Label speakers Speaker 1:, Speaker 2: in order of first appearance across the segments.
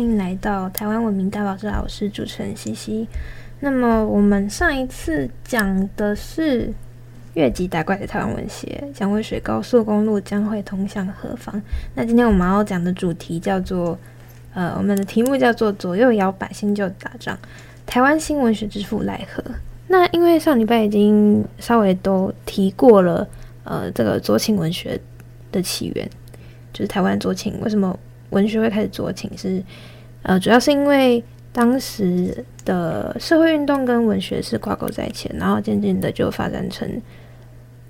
Speaker 1: 欢迎来到台湾文明大爆炸，我是主持人西西。那么我们上一次讲的是越级打怪的台湾文学，蒋渭水高速公路将会通向何方？那今天我们要讲的主题叫做，呃，我们的题目叫做左右摇摆新旧打仗，台湾新文学之父赖和。那因为上礼拜已经稍微都提过了，呃，这个左倾文学的起源，就是台湾左倾为什么？文学会开始左倾是，呃，主要是因为当时的社会运动跟文学是挂钩在一起，然后渐渐的就发展成，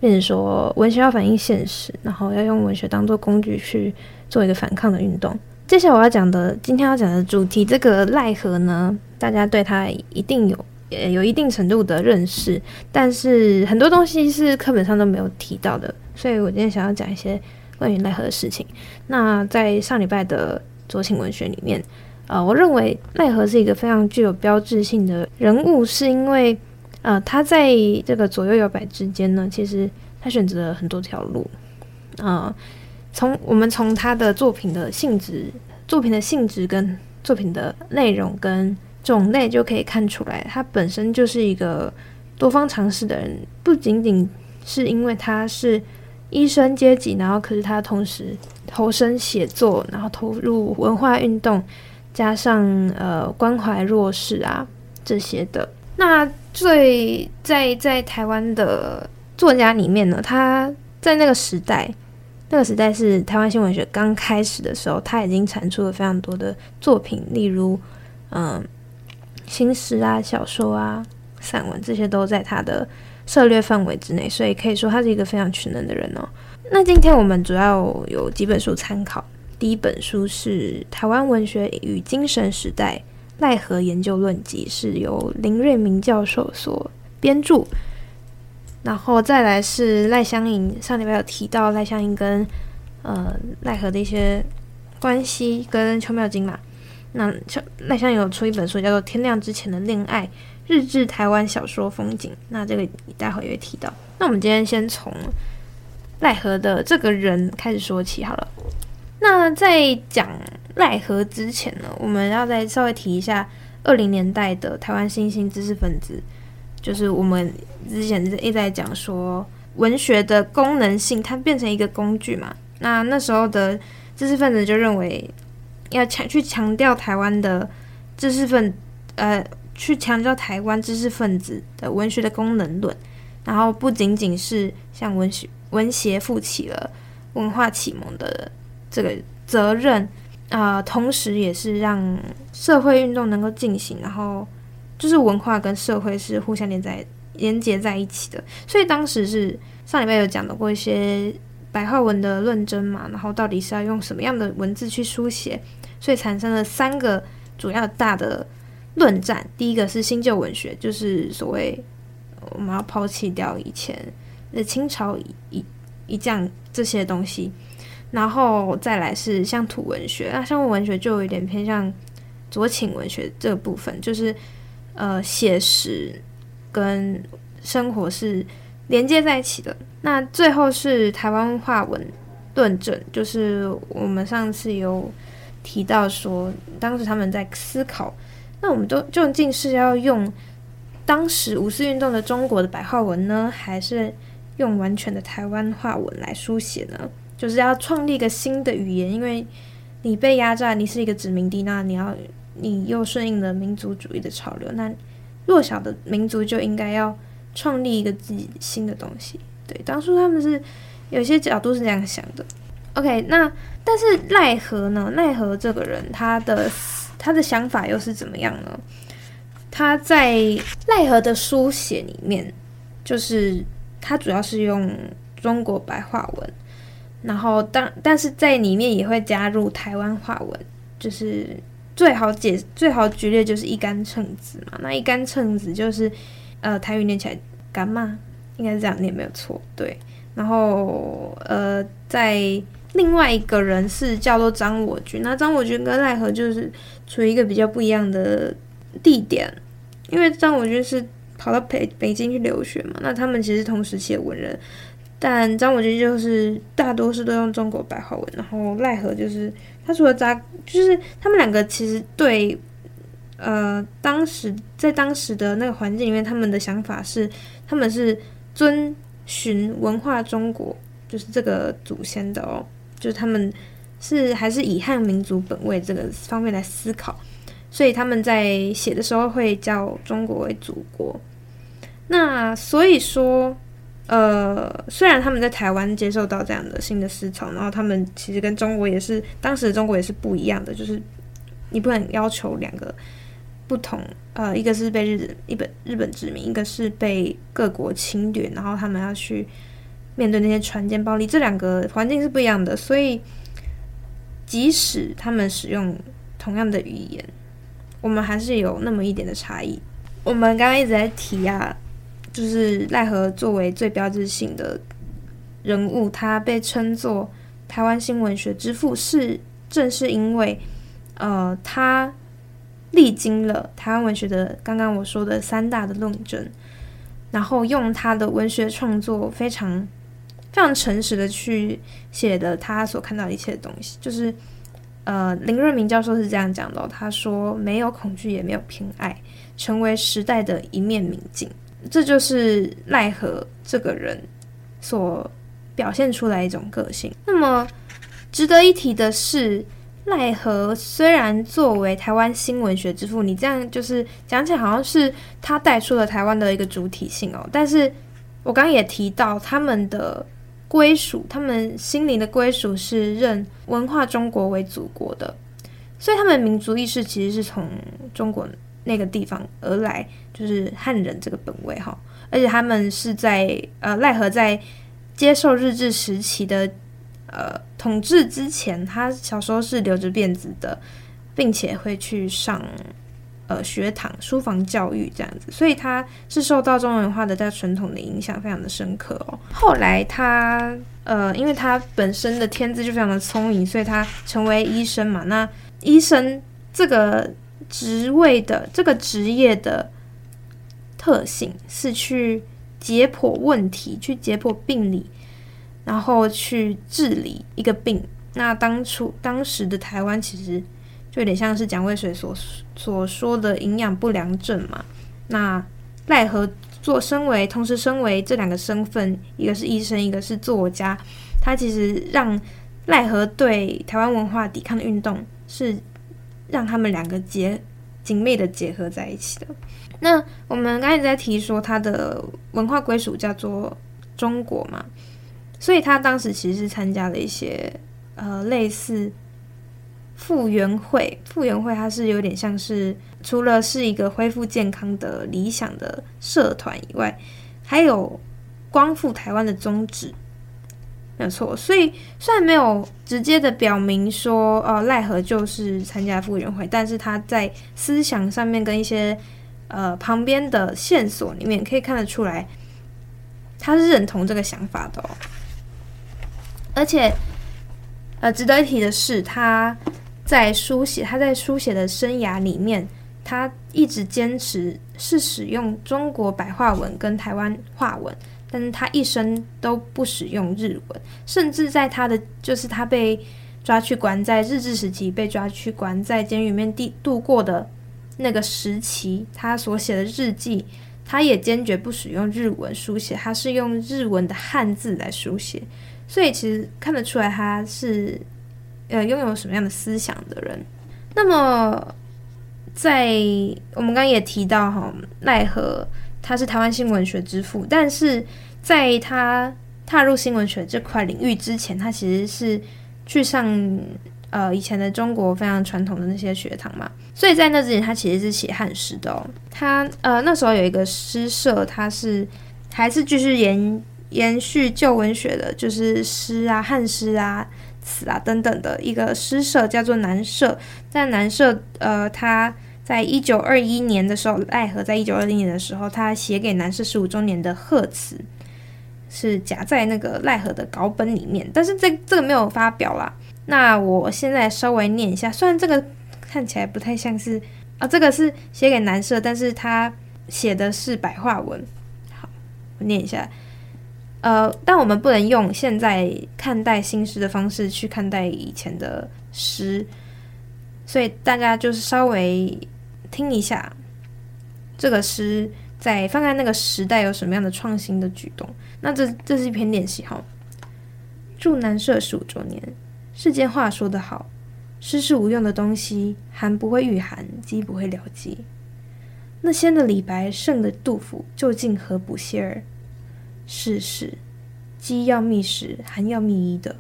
Speaker 1: 变成说文学要反映现实，然后要用文学当做工具去做一个反抗的运动。接下来我要讲的，今天要讲的主题，这个赖和呢，大家对他一定有呃有一定程度的认识，但是很多东西是课本上都没有提到的，所以我今天想要讲一些。关于奈何的事情，那在上礼拜的左倾文学里面，呃，我认为奈何是一个非常具有标志性的人物，是因为，呃，他在这个左右摇摆之间呢，其实他选择了很多条路，呃，从我们从他的作品的性质、作品的性质跟作品的内容跟种类就可以看出来，他本身就是一个多方尝试的人，不仅仅是因为他是。医生阶级，然后可是他同时投身写作，然后投入文化运动，加上呃关怀弱势啊这些的。那最在在台湾的作家里面呢，他在那个时代，那个时代是台湾新文学刚开始的时候，他已经产出了非常多的作品，例如嗯新诗啊、小说啊、散文这些都在他的。策略范围之内，所以可以说他是一个非常全能的人哦。那今天我们主要有几本书参考。第一本书是《台湾文学与精神时代：赖和研究论集》，是由林瑞明教授所编著。然后再来是赖香吟，上礼拜有提到赖香吟跟呃赖和的一些关系，跟邱妙津嘛。那赖香吟有出一本书，叫做《天亮之前的恋爱》。日志台湾小说风景，那这个你待会也会提到。那我们今天先从赖和的这个人开始说起好了。那在讲赖和之前呢，我们要再稍微提一下二零年代的台湾新兴知识分子，就是我们之前一直在讲说文学的功能性，它变成一个工具嘛。那那时候的知识分子就认为要强去强调台湾的知识分呃。去强调台湾知识分子的文学的功能论，然后不仅仅是向文学文学负起了文化启蒙的这个责任啊、同时也是让社会运动能够进行，然后就是文化跟社会是互相连在连接在一起的。所以当时是上礼拜有讲到过一些白话文的论争嘛，然后到底是要用什么样的文字去书写，所以产生了三个主要大的。论战，第一个是新旧文学，就是所谓我们要抛弃掉以前的清朝一一这样这些东西，然后再来是乡土文学，那乡土文学就有点偏向左倾文学这部分，就是呃写实跟生活是连接在一起的。那最后是台湾话文论证，就是我们上次有提到说，当时他们在思考。那我们都究竟是要用当时五四运动的中国的白话文呢，还是用完全的台湾话文来书写呢？就是要创立一个新的语言，因为你被压榨，你是一个殖民地，那你要你又顺应了民族主义的潮流，那弱小的民族就应该要创立一个自己新的东西。对，当初他们是有些角度是这样想的。OK，那但是奈何呢？奈何这个人，他的。他的想法又是怎么样呢？他在奈何的书写里面，就是他主要是用中国白话文，然后当但是在里面也会加入台湾话文，就是最好解最好举例就是一杆秤子嘛。那一杆秤子就是呃台语念起来干嘛，应该是这样念没有错，对。然后呃在。另外一个人是叫做张我军，那张我军跟赖和就是处于一个比较不一样的地点，因为张我军是跑到北北京去留学嘛，那他们其实同时期的文人，但张我军就是大多数都用中国白话文，然后赖和就是他除了扎，就是他们两个其实对，呃，当时在当时的那个环境里面，他们的想法是，他们是遵循文化中国，就是这个祖先的哦，就是他们是还是以汉民族本位这个方面来思考，所以他们在写的时候会叫中国为祖国。那所以说。呃，虽然他们在台湾接受到这样的新的思潮，然后他们其实跟中国也是当时的中国也是不一样的，就是你不能要求两个不同，呃，一个是被日本日本日本殖民，一个是被各国侵略，然后他们要去面对那些船舰暴力，这两个环境是不一样的，所以即使他们使用同样的语言，我们还是有那么一点的差异。我们刚刚一直在提啊。就是赖何作为最标志性的人物，他被称作台湾新文学之父，是正是因为，呃，他历经了台湾文学的刚刚我说的三大的论证，然后用他的文学创作非常非常诚实的去写的他所看到的一切的东西，就是呃，林润明教授是这样讲的，他说没有恐惧也没有偏爱，成为时代的一面明镜。这就是赖和这个人所表现出来一种个性。那么值得一提的是，赖和虽然作为台湾新文学之父，你这样就是讲起来好像是他带出了台湾的一个主体性哦。但是我刚刚也提到，他们的归属，他们心灵的归属是认文化中国为祖国的，所以他们民族意识其实是从中国那个地方而来。就是汉人这个本位哈，而且他们是在呃赖何在接受日治时期的呃统治之前，他小时候是留着辫子的，并且会去上呃学堂书房教育这样子，所以他是受到中文化的在传统的影响非常的深刻哦。后来他呃，因为他本身的天资就非常的聪明，所以他成为医生嘛。那医生这个职位的这个职业的。特性是去解剖问题，去解剖病理，然后去治理一个病。那当初当时的台湾其实就有点像是蒋渭水所所说的营养不良症嘛。那赖和做身为同时身为这两个身份，一个是医生，一个是作家，他其实让赖和对台湾文化抵抗的运动是让他们两个结紧密的结合在一起的。那我们刚才在提说他的文化归属叫做中国嘛，所以他当时其实是参加了一些呃类似复原会，复原会它是有点像是除了是一个恢复健康的理想的社团以外，还有光复台湾的宗旨，没有错。所以虽然没有直接的表明说呃赖和就是参加复原会，但是他在思想上面跟一些呃，旁边的线索里面可以看得出来，他是认同这个想法的哦。而且，呃，值得一提的是，他在书写，他在书写的生涯里面，他一直坚持是使用中国白话文跟台湾话文，但是他一生都不使用日文，甚至在他的就是他被抓去关在日治时期，被抓去关在监狱里面地度过的。那个时期，他所写的日记，他也坚决不使用日文书写，他是用日文的汉字来书写，所以其实看得出来他是呃拥有什么样的思想的人。那么，在我们刚刚也提到哈，奈何他是台湾新文学之父，但是在他踏入新文学这块领域之前，他其实是去上。呃，以前的中国非常传统的那些学堂嘛，所以在那之前，他其实是写汉诗的哦。他呃那时候有一个诗社，他是还是继续延延续旧文学的，就是诗啊、汉诗啊、词啊等等的一个诗社，叫做南社。在南社，呃，他在一九二一年的时候，赖和在一九二一年的时候，他写给南社十五周年的贺词，是夹在那个赖和的稿本里面，但是这这个没有发表啦。那我现在稍微念一下，虽然这个看起来不太像是啊，这个是写给男社，但是他写的是白话文。好，我念一下：呃，但我们不能用现在看待新诗的方式去看待以前的诗，所以大家就是稍微听一下这个诗，在放在那个时代有什么样的创新的举动。那这这是一篇练习哈。祝南社十五周年，世间话说得好，诗是无用的东西，寒不会御寒，饥不会了饥。那仙的李白，圣的杜甫，究竟何补谢尔？是是，饥要觅食，寒要觅衣的，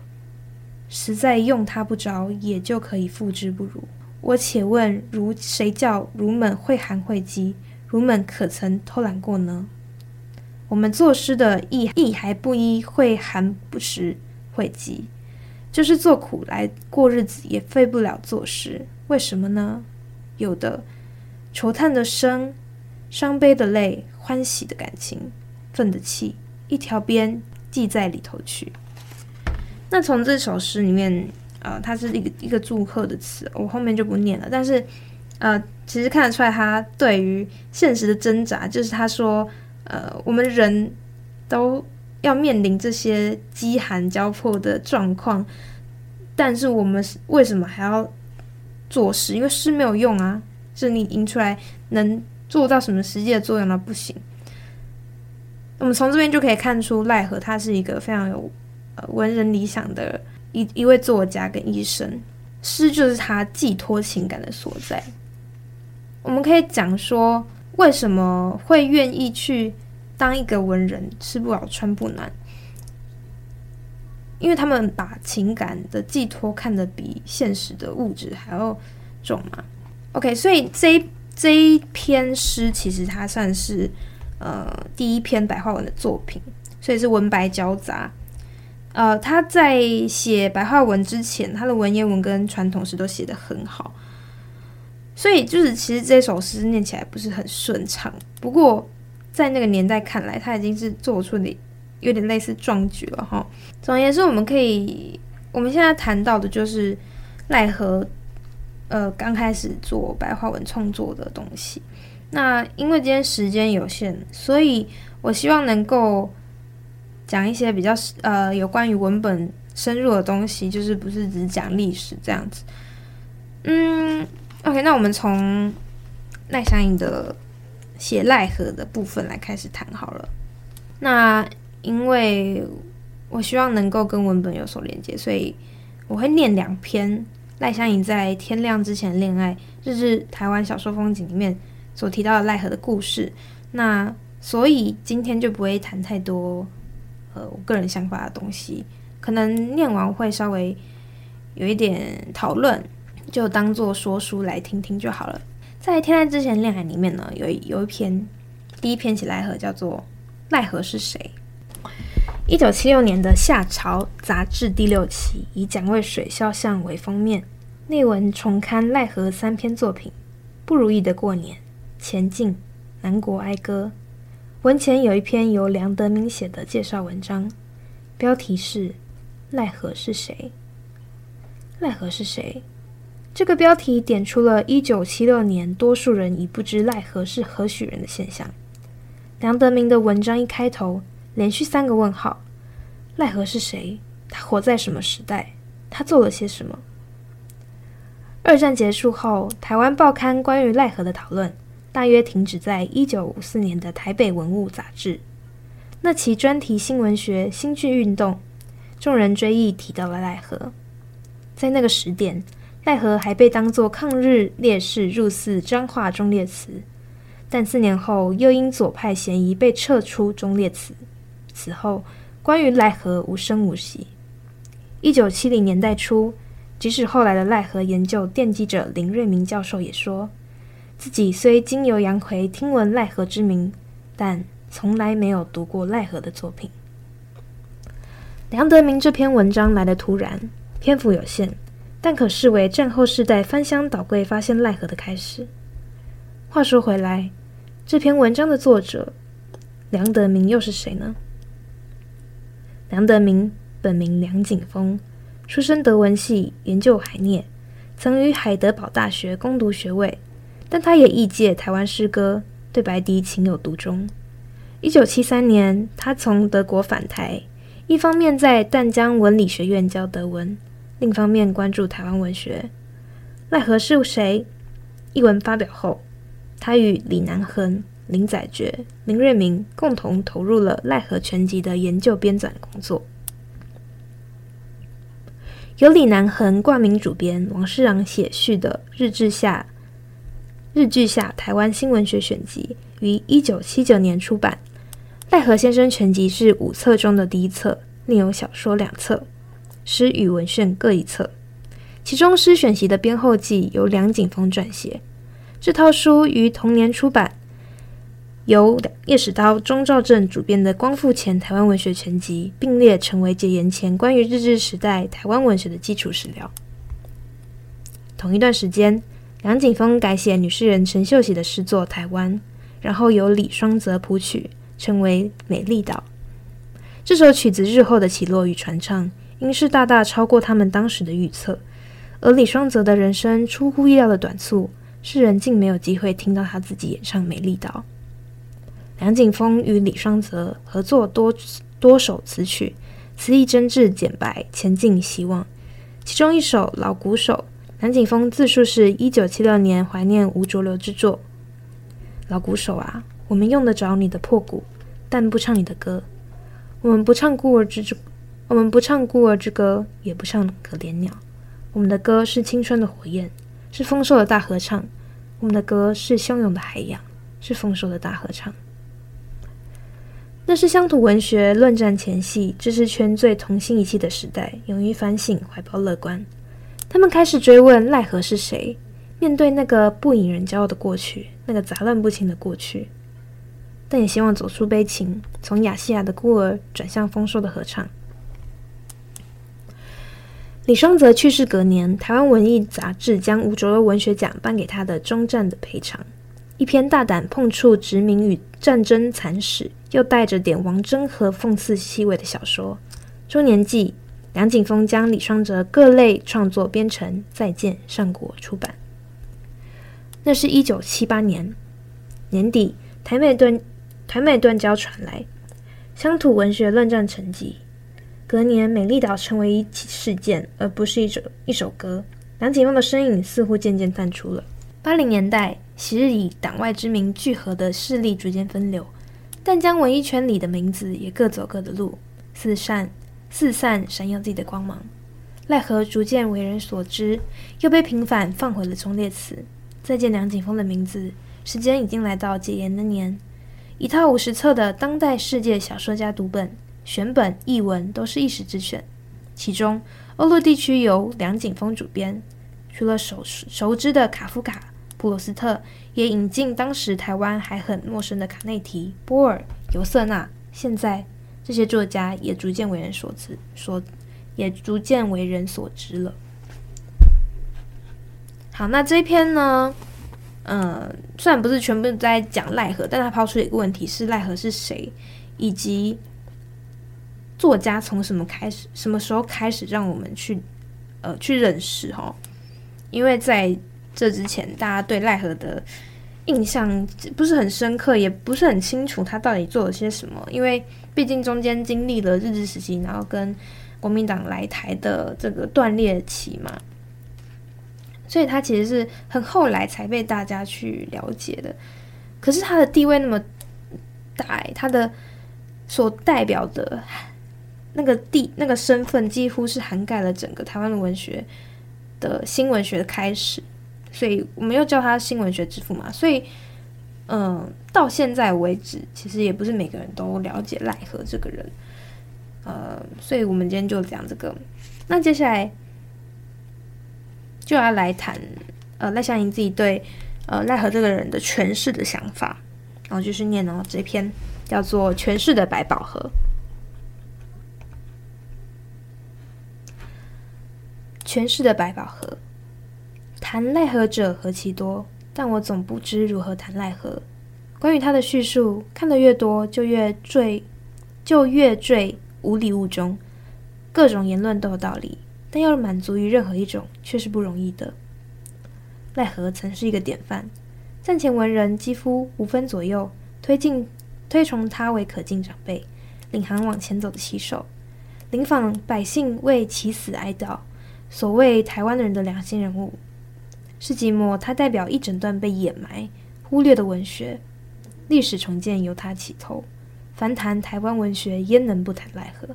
Speaker 1: 实在用他不着，也就可以复之不如。我且问如谁叫儒们会寒会饥？儒们可曾偷懒过呢？我们作诗的意意还不一会寒不食会饥，就是做苦来过日子，也废不了作诗。为什么呢？有的愁叹的声，伤悲的泪，欢喜的感情，愤的气。一条边系在里头去。那从这首诗里面，呃，它是一个一个祝贺的词，我后面就不念了。但是，呃，其实看得出来，他对于现实的挣扎，就是他说，呃，我们人都要面临这些饥寒交迫的状况，但是我们为什么还要作诗？因为诗没有用啊，就是你吟出来能做到什么实际的作用呢？不行。我们从这边就可以看出，赖和他是一个非常有呃文人理想的一一位作家跟医生，诗就是他寄托情感的所在。我们可以讲说，为什么会愿意去当一个文人，吃不饱穿不暖？因为他们把情感的寄托看得比现实的物质还要重嘛。OK，所以这一这一篇诗其实它算是。呃，第一篇白话文的作品，所以是文白交杂。呃，他在写白话文之前，他的文言文跟传统诗都写得很好，所以就是其实这首诗念起来不是很顺畅。不过在那个年代看来，他已经是做出的有点类似壮举了哈。总而言之，我们可以我们现在谈到的就是奈何呃刚开始做白话文创作的东西。那因为今天时间有限，所以我希望能够讲一些比较呃有关于文本深入的东西，就是不是只讲历史这样子。嗯，OK，那我们从赖香吟的写赖和的部分来开始谈好了。那因为我希望能够跟文本有所连接，所以我会念两篇赖香吟在天亮之前恋爱，就是台湾小说风景里面。所提到的赖何的故事，那所以今天就不会谈太多，呃，我个人想法的东西，可能念完会稍微有一点讨论，就当做说书来听听就好了。在《天籁之前恋爱》里面呢，有有一篇第一篇写赖和，叫做《赖何是谁》。一九七六年的《夏潮》杂志第六期，以蒋渭水肖像为封面，内文重刊赖何三篇作品：《不如意的过年》。前进，南国哀歌。文前有一篇由梁德明写的介绍文章，标题是《赖何是谁》。赖何是谁？这个标题点出了一九七六年多数人已不知赖何是何许人的现象。梁德明的文章一开头，连续三个问号：赖何是谁？他活在什么时代？他做了些什么？二战结束后，台湾报刊关于赖何的讨论。大约停止在一九五四年的《台北文物》杂志，那期专题新文学新剧运动，众人追忆提到了赖和。在那个时点，赖和还被当作抗日烈士入祀彰化忠烈祠，但四年后又因左派嫌疑被撤出忠烈祠。此后，关于赖和无声无息。一九七零年代初，即使后来的赖和研究奠基者林瑞明教授也说。自己虽经由杨奎听闻赖和之名，但从来没有读过赖和的作品。梁德明这篇文章来得突然，篇幅有限，但可视为战后世代翻箱倒柜发现赖和的开始。话说回来，这篇文章的作者梁德明又是谁呢？梁德明本名梁景峰，出身德文系，研究海涅，曾于海德堡大学攻读学位。但他也译介台湾诗歌，对白狄情有独钟。一九七三年，他从德国返台，一方面在淡江文理学院教德文，另一方面关注台湾文学。赖和是谁？一文发表后，他与李南恒、林宰觉、林瑞明共同投入了《赖和全集》的研究编纂工作。由李南恒挂名主编，王世襄写序的《日志下日剧下台湾新文学选集》于一九七九年出版。赖和先生全集是五册中的第一册，另有小说两册，诗与文选各一册。其中诗选集的编后记由梁景峰撰写。这套书于同年出版，由叶石涛、钟兆政主编的《光复前台湾文学全集》并列成为解严前关于日治时代台湾文学的基础史料。同一段时间，梁景峰改写女诗人陈秀喜的诗作《台湾》，然后由李双泽谱曲。称为《美丽岛》这首曲子日后的起落与传唱，应是大大超过他们当时的预测。而李双泽的人生出乎意料的短促，世人竟没有机会听到他自己演唱《美丽岛》。梁景峰与李双泽合作多多首词曲，词意真挚简白，前进希望。其中一首《老鼓手》，南景峰自述是一九七六年怀念吴浊流之作。老鼓手啊！我们用得着你的破鼓，但不唱你的歌。我们不唱孤儿之，我们不唱孤儿之歌，也不唱可怜鸟。我们的歌是青春的火焰，是丰收的大合唱。我们的歌是汹涌的海洋，是丰收的大合唱。那是乡土文学论战前夕，知识圈最同心一气的时代，勇于反省，怀抱乐观。他们开始追问赖和是谁，面对那个不引人骄傲的过去，那个杂乱不清的过去。但也希望走出悲情，从亚细亚的孤儿转向丰收的合唱。李双泽去世隔年，台湾文艺杂志将吴浊流文学奖颁给他的《终战的赔偿》，一篇大胆碰触殖民与战争惨史，又带着点王祯和讽刺气味的小说。周年记，梁景峰将李双泽各类创作编成《再见上国》出版。那是一九七八年年底，台美断。台美断交传来，乡土文学论战沉寂。隔年，美丽岛成为一起事件，而不是一首一首歌。梁景峰的身影似乎渐渐淡出了。八零年代，昔日以党外之名聚合的势力逐渐分流，但将文艺圈里的名字也各走各的路，四散四散闪耀自己的光芒。赖何逐渐为人所知，又被平反放回了忠烈祠。再见梁景峰的名字，时间已经来到解严的年。一套五十册的当代世界小说家读本，选本译文都是一时之选。其中，欧陆地区由梁景峰主编，除了熟熟知的卡夫卡、普鲁斯特，也引进当时台湾还很陌生的卡内提、波尔、尤瑟纳。现在，这些作家也逐渐为人所知，所也逐渐为人所知了。好，那这篇呢？嗯，虽然不是全部在讲赖和，但他抛出的一个问题是赖和是谁，以及作家从什么开始，什么时候开始让我们去呃去认识哈？因为在这之前，大家对赖和的印象不是很深刻，也不是很清楚他到底做了些什么。因为毕竟中间经历了日治时期，然后跟国民党来台的这个断裂期嘛。所以他其实是很后来才被大家去了解的，可是他的地位那么大，他的所代表的那个地那个身份几乎是涵盖了整个台湾的文学的新文学的开始，所以我们又叫他新文学之父嘛。所以，嗯，到现在为止，其实也不是每个人都了解赖和这个人，呃，所以我们今天就讲这个。那接下来。就要来谈，呃，赖香吟自己对，呃，赖和这个人的诠释的想法，然后就是念哦，这篇叫做《诠释的百宝盒》。诠释的百宝盒，谈奈何者何其多，但我总不知如何谈奈何。关于他的叙述，看得越多，就越坠，就越坠无里雾中，各种言论都有道理。但要满足于任何一种，却是不容易的。赖何曾是一个典范，战前文人几乎无分左右，推进推崇他为可敬长辈，领航往前走的旗手，临访百姓为其死哀悼，所谓台湾人的良心人物。世纪末，他代表一整段被掩埋、忽略的文学，历史重建由他起头。凡谈台湾文学，焉能不谈赖和？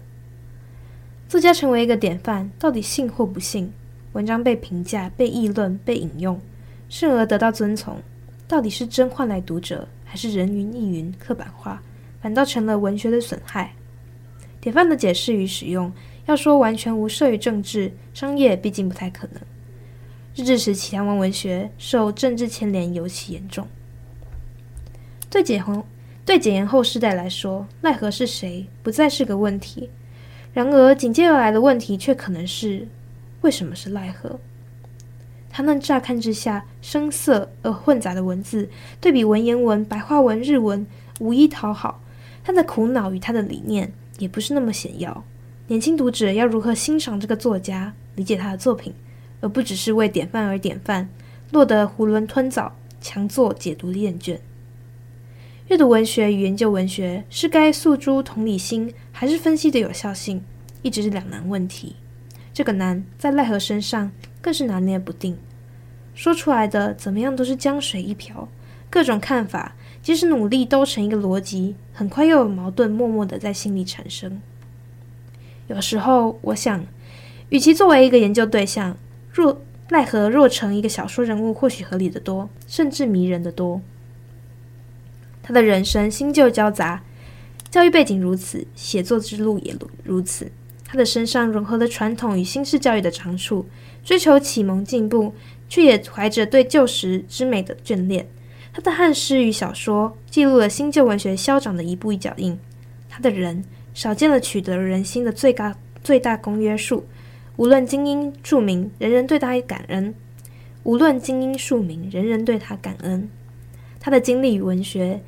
Speaker 1: 作家成为一个典范，到底信或不信？文章被评价、被议论、被引用，甚而得到遵从，到底是真换来读者，还是人云亦云、刻板化，反倒成了文学的损害？典范的解释与使用，要说完全无涉于政治、商业，毕竟不太可能。日治时期台湾文学受政治牵连尤其严重。对解放、对解严后世代来说，赖和是谁，不再是个问题。然而紧接而来的问题却可能是。为什么是赖和？他那乍看之下生涩而混杂的文字，对比文言文、白话文、日文，无一讨好。他的苦恼与他的理念也不是那么显要。年轻读者要如何欣赏这个作家，理解他的作品，而不只是为典范而典范，落得囫囵吞枣，强作解读厌倦。阅读文学与研究文学，是该诉诸同理心，还是分析的有效性，一直是两难问题。这个难在赖何身上更是拿捏不定，说出来的怎么样都是江水一瓢，各种看法即使努力都成一个逻辑，很快又有矛盾默默的在心里产生。有时候我想，与其作为一个研究对象，若奈何若成一个小说人物，或许合理的多，甚至迷人的多。他的人生新旧交杂，教育背景如此，写作之路也如此。他的身上融合了传统与新式教育的长处，追求启蒙进步，却也怀着对旧时之美的眷恋。他的汉诗与小说记录了新旧文学消长的一步一脚印。他的人少见了取得人心的最高最大公约数，无论精英庶民，人人对他感恩；无论精英庶民，人人对他感恩。他的经历与文学，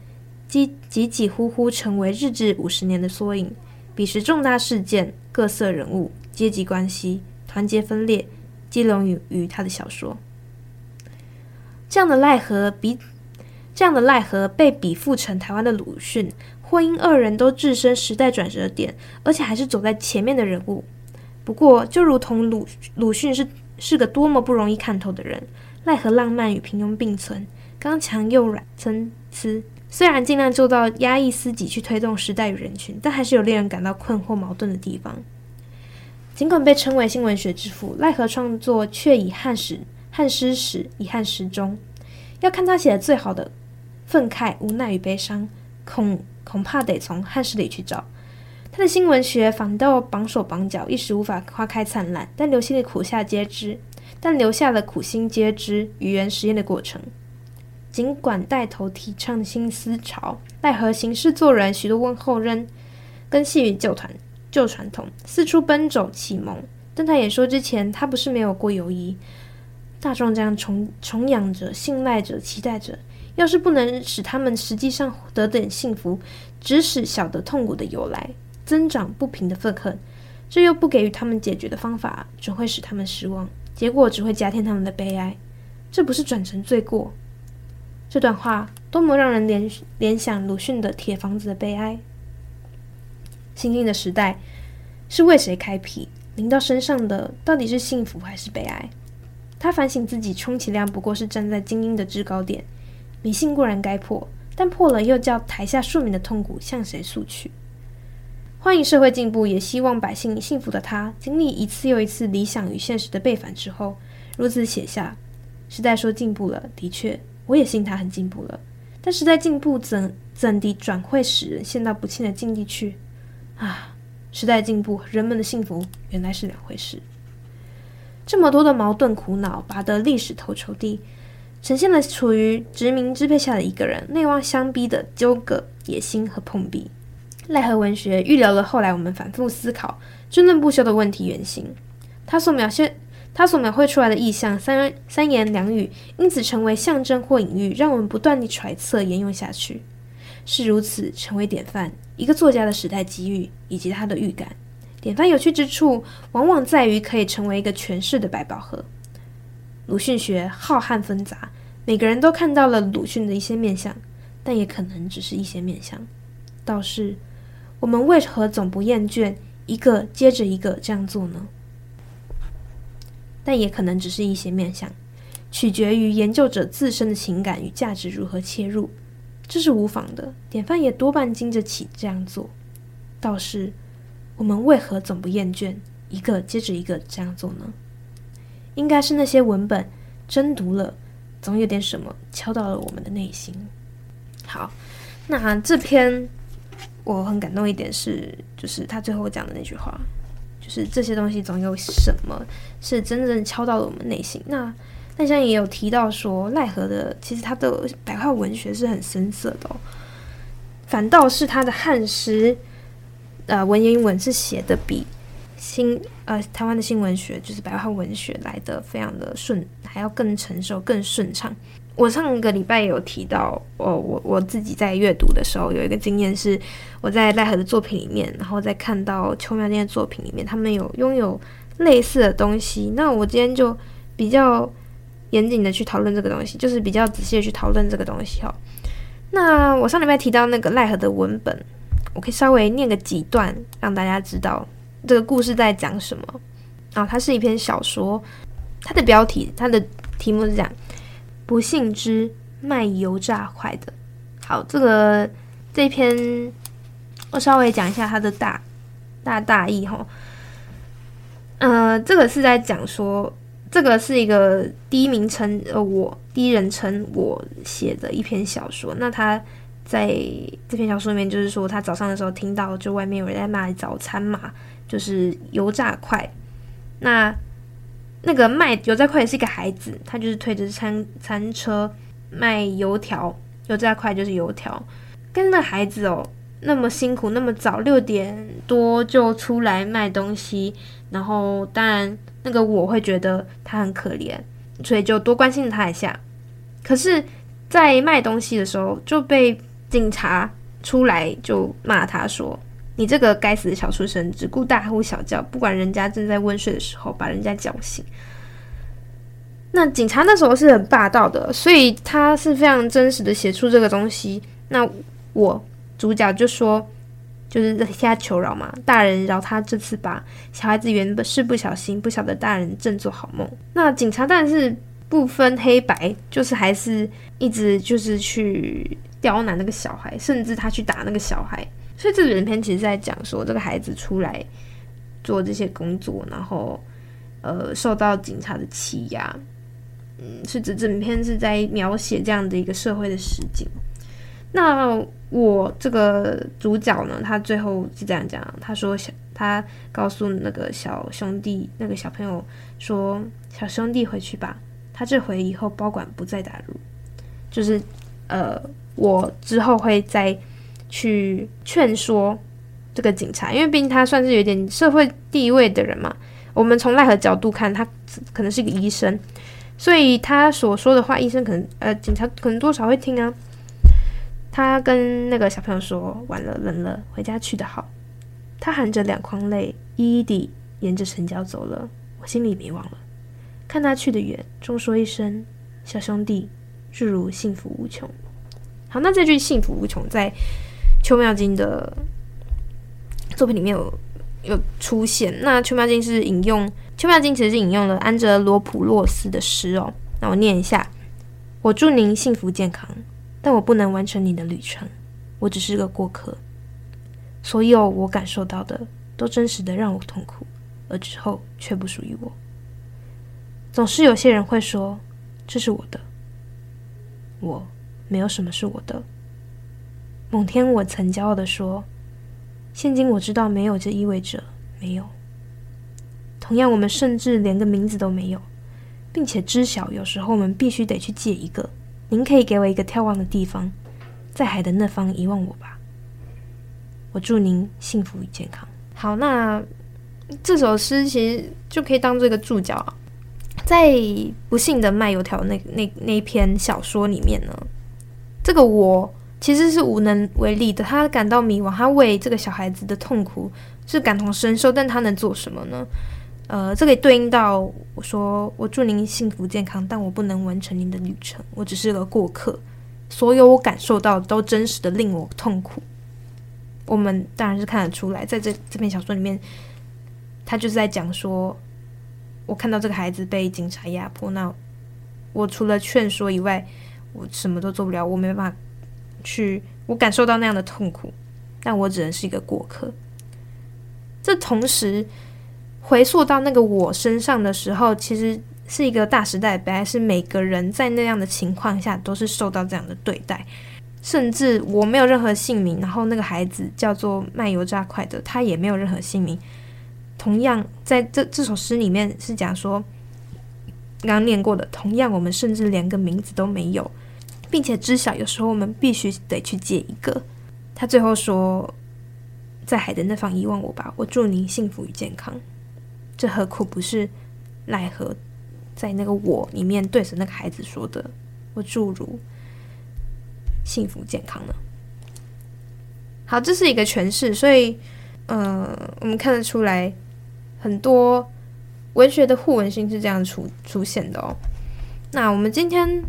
Speaker 1: 几几几乎乎成为日治五十年的缩影。彼时重大事件、各色人物、阶级关系、团结分裂，皆融于于他的小说。这样的赖和比这样的赖和被比附成台湾的鲁迅，或因二人都置身时代转折点，而且还是走在前面的人物。不过，就如同鲁鲁迅是是个多么不容易看透的人，赖和浪漫与平庸并存，刚强又软参差。虽然尽量做到压抑自己去推动时代与人群，但还是有令人感到困惑矛盾的地方。尽管被称为新文学之父，赖和创作却以汉史、汉诗史以汉诗中。要看他写的最好的愤慨、无奈与悲伤，恐恐怕得从汉诗里去找。他的新文学反倒绑手绑脚，一时无法花开灿烂，但留下的苦夏皆知，但留下了苦心皆知语言实验的过程。尽管带头提倡新思潮，奈何行事做人许多问候仍跟系于旧传旧传统，四处奔走启蒙。但他也说，之前他不是没有过犹疑。大众这样崇崇仰着、信赖着、期待着，要是不能使他们实际上得点幸福，只使晓得痛苦的由来，增长不平的愤恨，这又不给予他们解决的方法，只会使他们失望，结果只会加添他们的悲哀。这不是转成罪过？这段话多么让人联联想鲁迅的《铁房子的悲哀》。新兴的时代是为谁开辟？临到身上的到底是幸福还是悲哀？他反省自己，充其量不过是站在精英的制高点。迷信固然该破，但破了又叫台下庶民的痛苦向谁诉去？欢迎社会进步，也希望百姓幸福的他，经历一次又一次理想与现实的背反之后，如此写下：时代说进步了，的确。我也信他很进步了，但时代进步怎怎地转会使人陷到不幸的境地去？啊，时代进步，人们的幸福原来是两回事。这么多的矛盾苦恼，拔得历史头筹地，呈现了处于殖民支配下的一个人内外相逼的纠葛、野心和碰壁。赖何文学预留了后来我们反复思考、争论不休的问题原型。他所描写。他所描绘出来的意象，三三言两语，因此成为象征或隐喻，让我们不断地揣测沿用下去，是如此成为典范。一个作家的时代机遇以及他的预感，典范有趣之处，往往在于可以成为一个诠释的百宝盒。鲁迅学浩瀚纷杂，每个人都看到了鲁迅的一些面相，但也可能只是一些面相。倒是我们为何总不厌倦一个接着一个这样做呢？但也可能只是一些面相，取决于研究者自身的情感与价值如何切入，这是无妨的。典范也多半经得起这样做。倒是我们为何总不厌倦一个接着一个这样做呢？应该是那些文本真读了，总有点什么敲到了我们的内心。好，那这篇我很感动一点是，就是他最后讲的那句话。就是这些东西总有什么是真正敲到了我们内心。那那像也有提到说，奈何的其实他的白话文学是很深色的哦，反倒是他的汉诗，呃，文言文是写的比新呃台湾的新文学，就是白话文学来的非常的顺，还要更成熟、更顺畅。我上个礼拜有提到，我我我自己在阅读的时候有一个经验是，我在赖和的作品里面，然后再看到邱妙津的作品里面，他们有拥有类似的东西。那我今天就比较严谨的去讨论这个东西，就是比较仔细的去讨论这个东西哈。那我上礼拜提到那个赖和的文本，我可以稍微念个几段，让大家知道这个故事在讲什么。啊，它是一篇小说，它的标题，它的题目是这样。不幸之卖油炸块的，好，这个这篇我稍微讲一下它的大大大意哈。呃，这个是在讲说，这个是一个第一名称呃我第一人称我写的一篇小说。那他在这篇小说里面，就是说他早上的时候听到就外面有人在卖早餐嘛，就是油炸块。那那个卖油炸块也是一个孩子，他就是推着餐餐车卖油条，油炸块就是油条。跟那孩子哦，那么辛苦，那么早六点多就出来卖东西，然后当然那个我会觉得他很可怜，所以就多关心他一下。可是，在卖东西的时候就被警察出来就骂他说。你这个该死的小畜生，只顾大呼小叫，不管人家正在温睡的时候把人家叫醒。那警察那时候是很霸道的，所以他是非常真实的写出这个东西。那我主角就说，就是在他求饶嘛，大人饶他这次吧。小孩子原本是不小心，不晓得大人正做好梦。那警察但是不分黑白，就是还是一直就是去刁难那个小孩，甚至他去打那个小孩。所以这个影片其实在讲说，这个孩子出来做这些工作，然后呃受到警察的欺压，嗯，是指整篇是在描写这样的一个社会的实景。那我这个主角呢，他最后是这样讲，他说小他告诉那个小兄弟，那个小朋友说：“小兄弟回去吧，他这回以后保管不再打入。”就是呃，我之后会再。去劝说这个警察，因为毕竟他算是有点社会地位的人嘛。我们从赖何角度看，他可能是个医生，所以他所说的话，医生可能呃，警察可能多少会听啊。他跟那个小朋友说：“晚了，冷了，回家去的好。”他含着两眶泪，一一地沿着城郊走了。我心里迷惘了，看他去得远，终说一声：“小兄弟，诸如幸福无穷。”好，那这句“幸福无穷”在。邱妙金的作品里面有有出现，那邱妙金是引用邱妙金其实是引用了安哲罗普洛斯的诗哦。那我念一下：我祝您幸福健康，但我不能完成你的旅程，我只是个过客。所有我感受到的都真实的让我痛苦，而之后却不属于我。总是有些人会说这是我的，我没有什么是我的。某天，我曾骄傲地说：“现今我知道，没有就意味着没有。同样，我们甚至连个名字都没有，并且知晓有时候我们必须得去借一个。您可以给我一个眺望的地方，在海的那方遗忘我吧。我祝您幸福与健康。”好，那这首诗其实就可以当做一个注脚啊。在不幸的卖油条那那那一篇小说里面呢，这个我。其实是无能为力的，他感到迷惘，他为这个小孩子的痛苦是感同身受，但他能做什么呢？呃，这个对应到我说：“我祝您幸福健康，但我不能完成您的旅程，我只是个过客。所有我感受到都真实的令我痛苦。”我们当然是看得出来，在这这篇小说里面，他就是在讲说，我看到这个孩子被警察压迫，那我除了劝说以外，我什么都做不了，我没办法去，我感受到那样的痛苦，但我只能是一个过客。这同时回溯到那个我身上的时候，其实是一个大时代的悲哀，是每个人在那样的情况下都是受到这样的对待。甚至我没有任何姓名，然后那个孩子叫做卖油炸块的，他也没有任何姓名。同样，在这这首诗里面是讲说，刚念过的，同样我们甚至连个名字都没有，并且知晓有时候我们必须得去借一个。他最后说，在海的那方遗忘我吧，我祝您幸福与健康。这何苦不是奈何在那个我里面对着那个孩子说的？我祝如。幸福健康呢？好，这是一个诠释，所以，呃，我们看得出来，很多文学的互文性是这样出出现的哦。那我们今天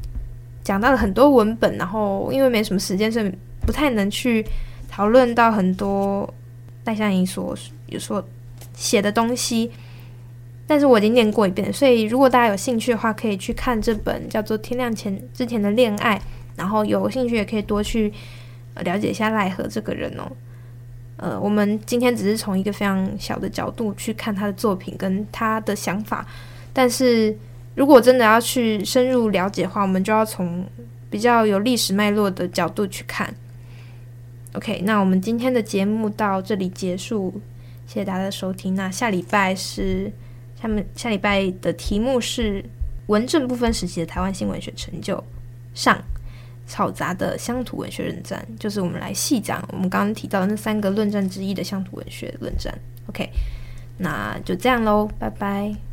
Speaker 1: 讲到了很多文本，然后因为没什么时间，所以不太能去讨论到很多戴相颖所有所写的东西。但是我已经念过一遍，所以如果大家有兴趣的话，可以去看这本叫做《天亮前之前的恋爱》。然后有兴趣也可以多去了解一下赖和这个人哦。呃，我们今天只是从一个非常小的角度去看他的作品跟他的想法，但是如果真的要去深入了解的话，我们就要从比较有历史脉络的角度去看。OK，那我们今天的节目到这里结束，谢谢大家的收听。那下礼拜是下面下礼拜的题目是文正不分时期的台湾新文学成就上。嘈杂的乡土文学论战，就是我们来细讲我们刚刚提到的那三个论战之一的乡土文学论战。OK，那就这样喽，拜拜。